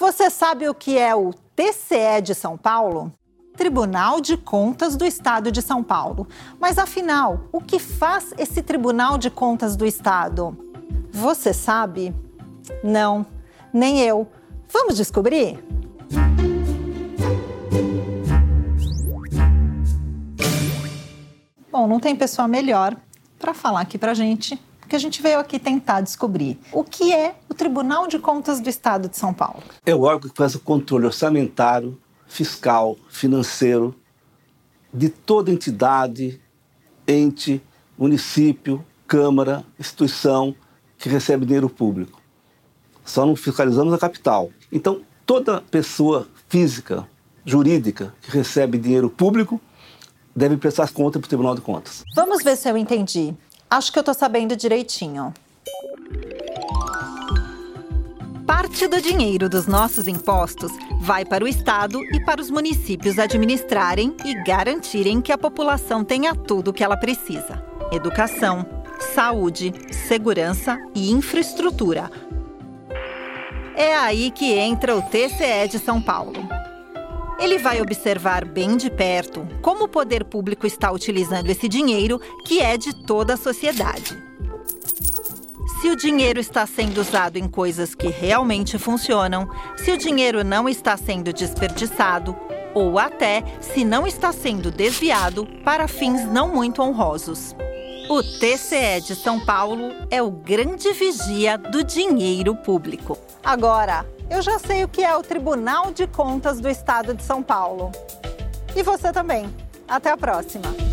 Você sabe o que é o TCE de São Paulo? Tribunal de Contas do Estado de São Paulo. Mas afinal, o que faz esse Tribunal de Contas do Estado? Você sabe? Não, nem eu. Vamos descobrir? Bom, não tem pessoa melhor para falar aqui para gente, porque a gente veio aqui tentar descobrir o que é o Tribunal de Contas do Estado de São Paulo. É o órgão que faz o controle orçamentário fiscal, financeiro de toda entidade, ente, município, câmara, instituição que recebe dinheiro público. Só não fiscalizamos a capital. Então, toda pessoa física, jurídica que recebe dinheiro público deve prestar conta para o Tribunal de Contas. Vamos ver se eu entendi. Acho que eu estou sabendo direitinho. Parte do dinheiro dos nossos impostos vai para o Estado e para os municípios administrarem e garantirem que a população tenha tudo o que ela precisa: educação, saúde, segurança e infraestrutura. É aí que entra o TCE de São Paulo. Ele vai observar bem de perto como o poder público está utilizando esse dinheiro que é de toda a sociedade se o dinheiro está sendo usado em coisas que realmente funcionam, se o dinheiro não está sendo desperdiçado ou até se não está sendo desviado para fins não muito honrosos. O TCE de São Paulo é o grande vigia do dinheiro público. Agora, eu já sei o que é o Tribunal de Contas do Estado de São Paulo. E você também. Até a próxima!